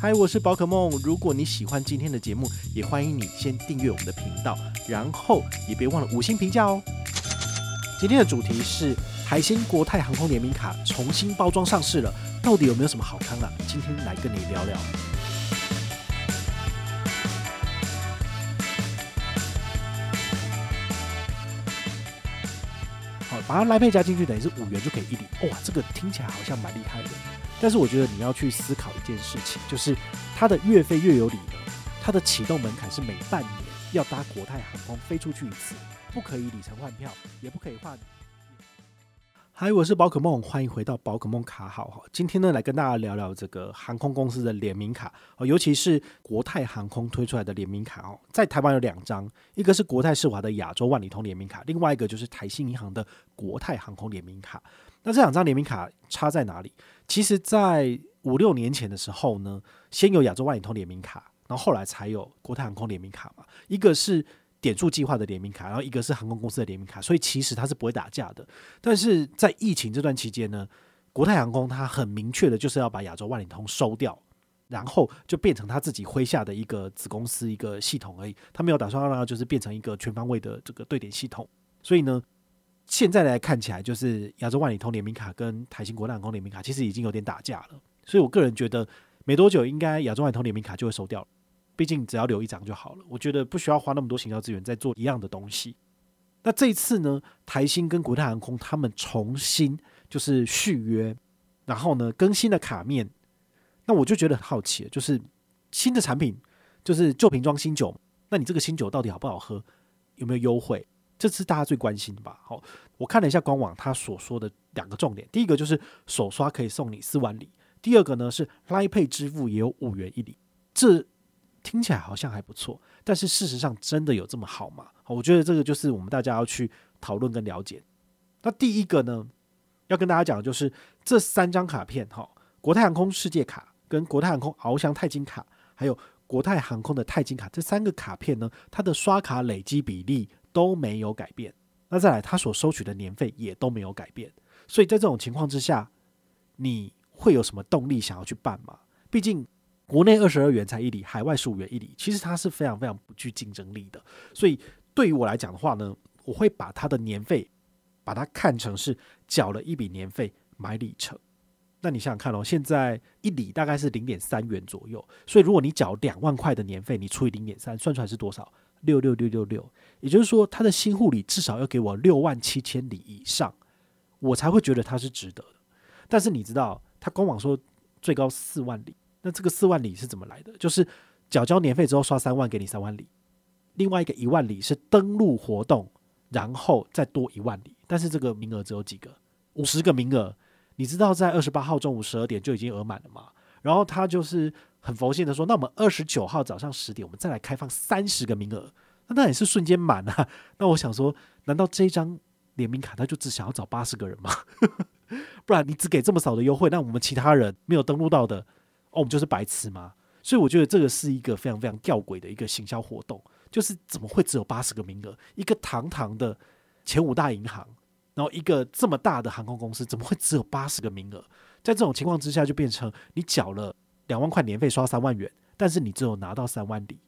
嗨，我是宝可梦。如果你喜欢今天的节目，也欢迎你先订阅我们的频道，然后也别忘了五星评价哦。今天的主题是台新国泰航空联名卡重新包装上市了，到底有没有什么好康啊？今天来跟你聊聊。好，把它来配加进去，等于是五元就可以一礼。哇，这个听起来好像蛮厉害的。但是我觉得你要去思考一件事情，就是它的月飞月有理呢，它的启动门槛是每半年要搭国泰航空飞出去一次，不可以里程换票，也不可以换。嗨，我是宝可梦，欢迎回到宝可梦卡好哈。今天呢，来跟大家聊聊这个航空公司的联名卡哦，尤其是国泰航空推出来的联名卡哦，在台湾有两张，一个是国泰世华的亚洲万里通联名卡，另外一个就是台新银行的国泰航空联名卡。那这两张联名卡差在哪里？其实，在五六年前的时候呢，先有亚洲万里通联名卡，然后后来才有国泰航空联名卡嘛。一个是点数计划的联名卡，然后一个是航空公司的联名卡，所以其实它是不会打架的。但是在疫情这段期间呢，国泰航空它很明确的就是要把亚洲万里通收掉，然后就变成他自己麾下的一个子公司一个系统而已。他没有打算让它就是变成一个全方位的这个对点系统。所以呢。现在来看起来，就是亚洲万里通联名卡跟台新国泰航空联名卡其实已经有点打架了，所以我个人觉得没多久应该亚洲万里通联名卡就会收掉了，毕竟只要留一张就好了，我觉得不需要花那么多行销资源在做一样的东西。那这一次呢，台新跟国泰航空他们重新就是续约，然后呢更新了卡面，那我就觉得很好奇，就是新的产品就是旧瓶装新酒，那你这个新酒到底好不好喝，有没有优惠？这是大家最关心的吧？好，我看了一下官网，他所说的两个重点，第一个就是首刷可以送你四万里，第二个呢是 LINE Pay 支付也有五元一里。这听起来好像还不错，但是事实上真的有这么好吗？我觉得这个就是我们大家要去讨论跟了解。那第一个呢，要跟大家讲的就是这三张卡片，哈，国泰航空世界卡、跟国泰航空翱翔钛金卡，还有国泰航空的钛金卡，这三个卡片呢，它的刷卡累积比例。都没有改变，那再来，他所收取的年费也都没有改变，所以在这种情况之下，你会有什么动力想要去办吗？毕竟国内二十二元才一里，海外十五元一里，其实它是非常非常不具竞争力的。所以对于我来讲的话呢，我会把它的年费把它看成是缴了一笔年费买里程。那你想想看哦，现在一里大概是零点三元左右，所以如果你缴两万块的年费，你除以零点三，算出来是多少？六六六六六，也就是说，他的新护理至少要给我六万七千里以上，我才会觉得他是值得的。但是你知道，他官网说最高四万里，那这个四万里是怎么来的？就是缴交年费之后刷三万给你三万里，另外一个一万里是登录活动，然后再多一万里。但是这个名额只有几个？五十个名额。你知道在二十八号中午十二点就已经额满了吗？然后他就是。很佛性的说，那我们二十九号早上十点，我们再来开放三十个名额，那那也是瞬间满啊。那我想说，难道这张联名卡他就只想要找八十个人吗？不然你只给这么少的优惠，那我们其他人没有登录到的，哦，我们就是白痴吗？所以我觉得这个是一个非常非常吊诡的一个行销活动，就是怎么会只有八十个名额？一个堂堂的前五大银行，然后一个这么大的航空公司，怎么会只有八十个名额？在这种情况之下，就变成你缴了。两万块年费刷三万元，但是你只有拿到三万里，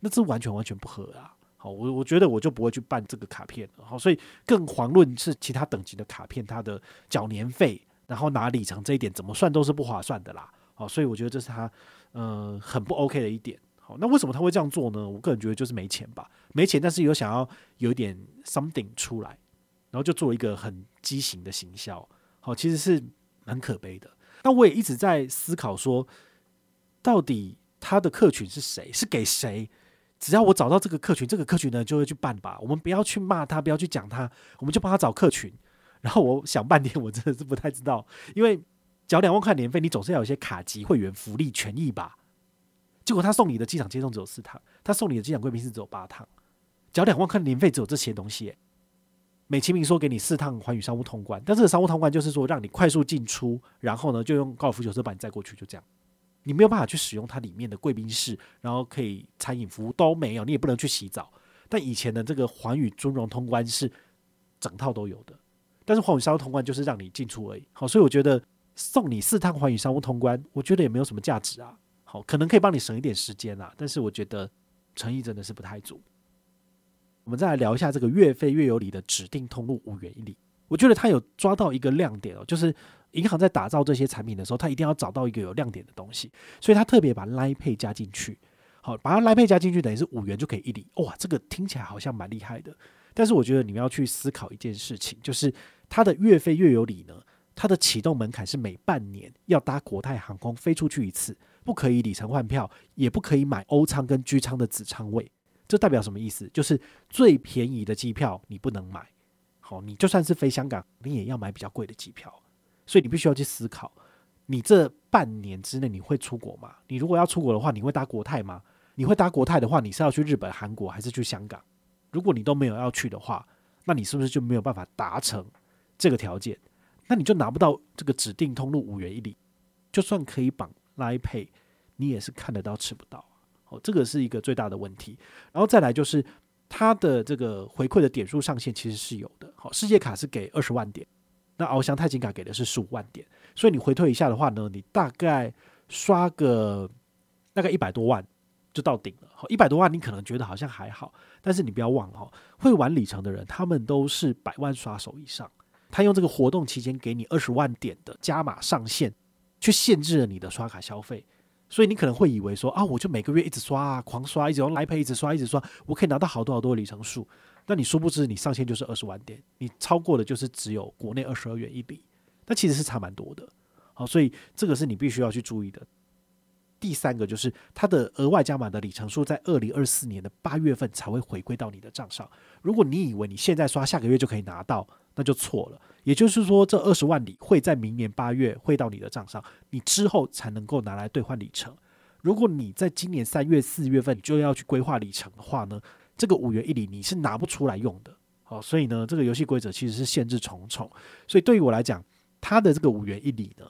那这完全完全不合啊！好，我我觉得我就不会去办这个卡片了。好，所以更遑论是其他等级的卡片，它的缴年费然后拿里程这一点怎么算都是不划算的啦。好，所以我觉得这是他嗯、呃、很不 OK 的一点。好，那为什么他会这样做呢？我个人觉得就是没钱吧，没钱，但是有想要有一点 something 出来，然后就做一个很畸形的行销。好，其实是蛮可悲的。那我也一直在思考说，到底他的客群是谁？是给谁？只要我找到这个客群，这个客群呢就会去办吧。我们不要去骂他，不要去讲他，我们就帮他找客群。然后我想半天，我真的是不太知道，因为缴两万块年费，你总是要有一些卡级会员福利权益吧？结果他送你的机场接送只有四趟，他送你的机场贵宾室只有八趟，缴两万块年费只有这些东西。美其名说给你四趟寰宇商务通关，但这个商务通关就是说让你快速进出，然后呢就用高尔夫球车把你载过去，就这样，你没有办法去使用它里面的贵宾室，然后可以餐饮服务都没有，你也不能去洗澡。但以前的这个寰宇尊荣通关是整套都有的，但是寰宇商务通关就是让你进出而已。好，所以我觉得送你四趟寰宇商务通关，我觉得也没有什么价值啊。好，可能可以帮你省一点时间啦，但是我觉得诚意真的是不太足。我们再来聊一下这个月费月有理的指定通路五元一里，我觉得他有抓到一个亮点哦，就是银行在打造这些产品的时候，他一定要找到一个有亮点的东西，所以他特别把 Line Pay 加进去。好，把它 Line Pay 加进去，等于是五元就可以一里。哇，这个听起来好像蛮厉害的。但是我觉得你们要去思考一件事情，就是它的月费月有理呢，它的启动门槛是每半年要搭国泰航空飞出去一次，不可以里程换票，也不可以买欧舱跟居舱的子舱位。这代表什么意思？就是最便宜的机票你不能买。好，你就算是飞香港，你也要买比较贵的机票。所以你必须要去思考，你这半年之内你会出国吗？你如果要出国的话，你会搭国泰吗？你会搭国泰的话，你是要去日本、韩国还是去香港？如果你都没有要去的话，那你是不是就没有办法达成这个条件？那你就拿不到这个指定通路五元一里，就算可以绑 l i Pay，你也是看得到吃不到。哦，这个是一个最大的问题。然后再来就是它的这个回馈的点数上限其实是有的。好，世界卡是给二十万点，那翱翔钛金卡给的是十五万点，所以你回退一下的话呢，你大概刷个大概一百多万。就到顶了，好，一百多万，你可能觉得好像还好，但是你不要忘了，会玩里程的人，他们都是百万刷手以上，他用这个活动期间给你二十万点的加码上限，去限制了你的刷卡消费，所以你可能会以为说啊，我就每个月一直刷啊，狂刷，一直用 iPad 一直刷，一直刷，我可以拿到好多好多的里程数，那你殊不知你上限就是二十万点，你超过的就是只有国内二十二元一里，那其实是差蛮多的，好，所以这个是你必须要去注意的。第三个就是它的额外加码的里程数，在二零二四年的八月份才会回归到你的账上。如果你以为你现在刷，下个月就可以拿到，那就错了。也就是说，这二十万里会在明年八月汇到你的账上，你之后才能够拿来兑换里程。如果你在今年三月、四月份就要去规划里程的话呢，这个五元一里你是拿不出来用的。好，所以呢，这个游戏规则其实是限制重重。所以对于我来讲，它的这个五元一里呢，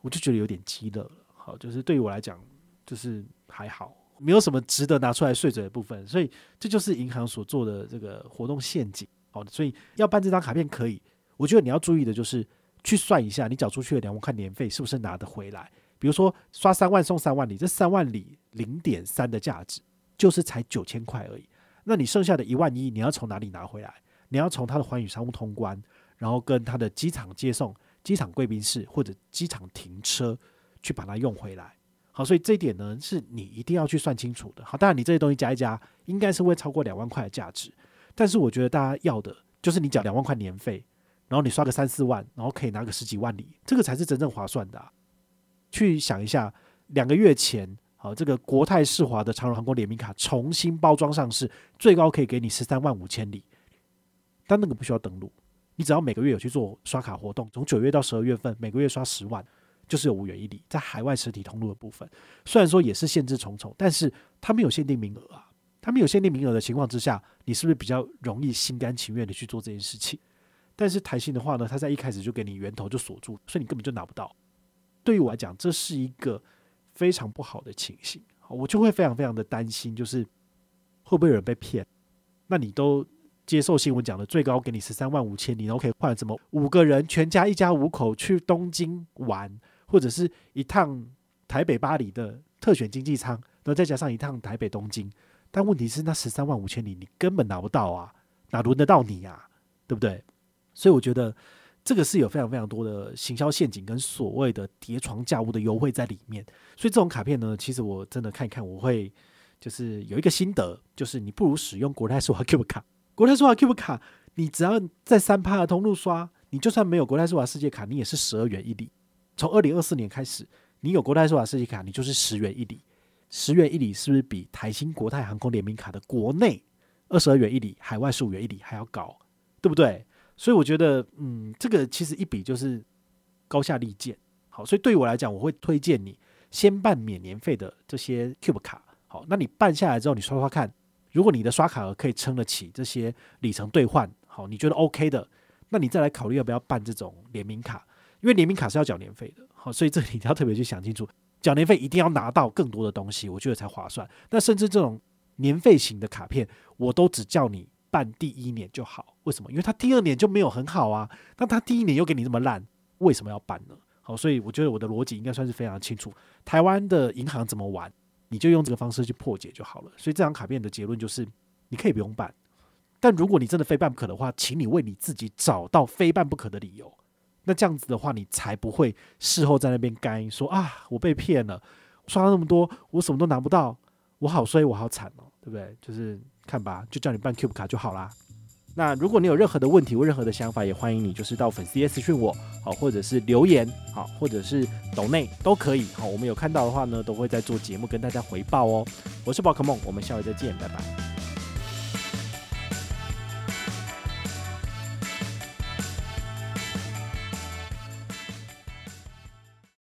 我就觉得有点鸡肋了。好，就是对于我来讲，就是还好，没有什么值得拿出来碎嘴的部分，所以这就是银行所做的这个活动陷阱。好，所以要办这张卡片可以，我觉得你要注意的就是去算一下，你缴出去的两万块年费是不是拿得回来？比如说刷三万送三万里，这三万里零点三的价值就是才九千块而已。那你剩下的一万一，你要从哪里拿回来？你要从他的寰宇商务通关，然后跟他的机场接送、机场贵宾室或者机场停车。去把它用回来，好，所以这一点呢是你一定要去算清楚的。好，当然你这些东西加一加，应该是会超过两万块的价值。但是我觉得大家要的就是你缴两万块年费，然后你刷个三四万，然后可以拿个十几万里，这个才是真正划算的。去想一下，两个月前，好，这个国泰世华的长荣航空联名卡重新包装上市，最高可以给你十三万五千里，但那个不需要登录，你只要每个月有去做刷卡活动，从九月到十二月份，每个月刷十万。就是有五元一里，在海外实体通路的部分，虽然说也是限制重重，但是它没有限定名额啊。它没有限定名额的情况之下，你是不是比较容易心甘情愿的去做这件事情？但是台新的话呢，它在一开始就给你源头就锁住，所以你根本就拿不到。对于我来讲，这是一个非常不好的情形，我就会非常非常的担心，就是会不会有人被骗？那你都接受新闻讲的最高给你十三万五千里，然后可以换什么五个人全家一家五口去东京玩？或者是一趟台北巴黎的特选经济舱，然后再加上一趟台北东京，但问题是那十三万五千里你根本拿不到啊，哪轮得到你啊，对不对？所以我觉得这个是有非常非常多的行销陷阱跟所谓的叠床架屋的优惠在里面。所以这种卡片呢，其实我真的看一看，我会就是有一个心得，就是你不如使用国泰世华 Cube 卡。国泰世华 Cube 卡，你只要在三趴的通路刷，你就算没有国泰世华世界卡，你也是十二元一礼。从二零二四年开始，你有国泰世华设计卡，你就是十元一里。十元一里是不是比台新国泰航空联名卡的国内二十二元一里、海外十五元一里还要高？对不对？所以我觉得，嗯，这个其实一比就是高下立见。好，所以对于我来讲，我会推荐你先办免年费的这些 Cube 卡。好，那你办下来之后，你刷刷看，如果你的刷卡额可以撑得起这些里程兑换，好，你觉得 OK 的，那你再来考虑要不要办这种联名卡。因为联名卡是要缴年费的，好，所以这里你要特别去想清楚，缴年费一定要拿到更多的东西，我觉得才划算。那甚至这种年费型的卡片，我都只叫你办第一年就好。为什么？因为他第二年就没有很好啊。那他第一年又给你这么烂，为什么要办呢？好，所以我觉得我的逻辑应该算是非常清楚。台湾的银行怎么玩，你就用这个方式去破解就好了。所以这张卡片的结论就是，你可以不用办，但如果你真的非办不可的话，请你为你自己找到非办不可的理由。那这样子的话，你才不会事后在那边干说啊，我被骗了，刷了那么多，我什么都拿不到，我好衰，我好惨哦，对不对？就是看吧，就叫你办 Cube 卡就好啦。那如果你有任何的问题或任何的想法，也欢迎你就是到粉丝页私讯我，好，或者是留言，好，或者是抖内都可以，好，我们有看到的话呢，都会在做节目跟大家回报哦。我是宝可梦，我们下回再见，拜拜。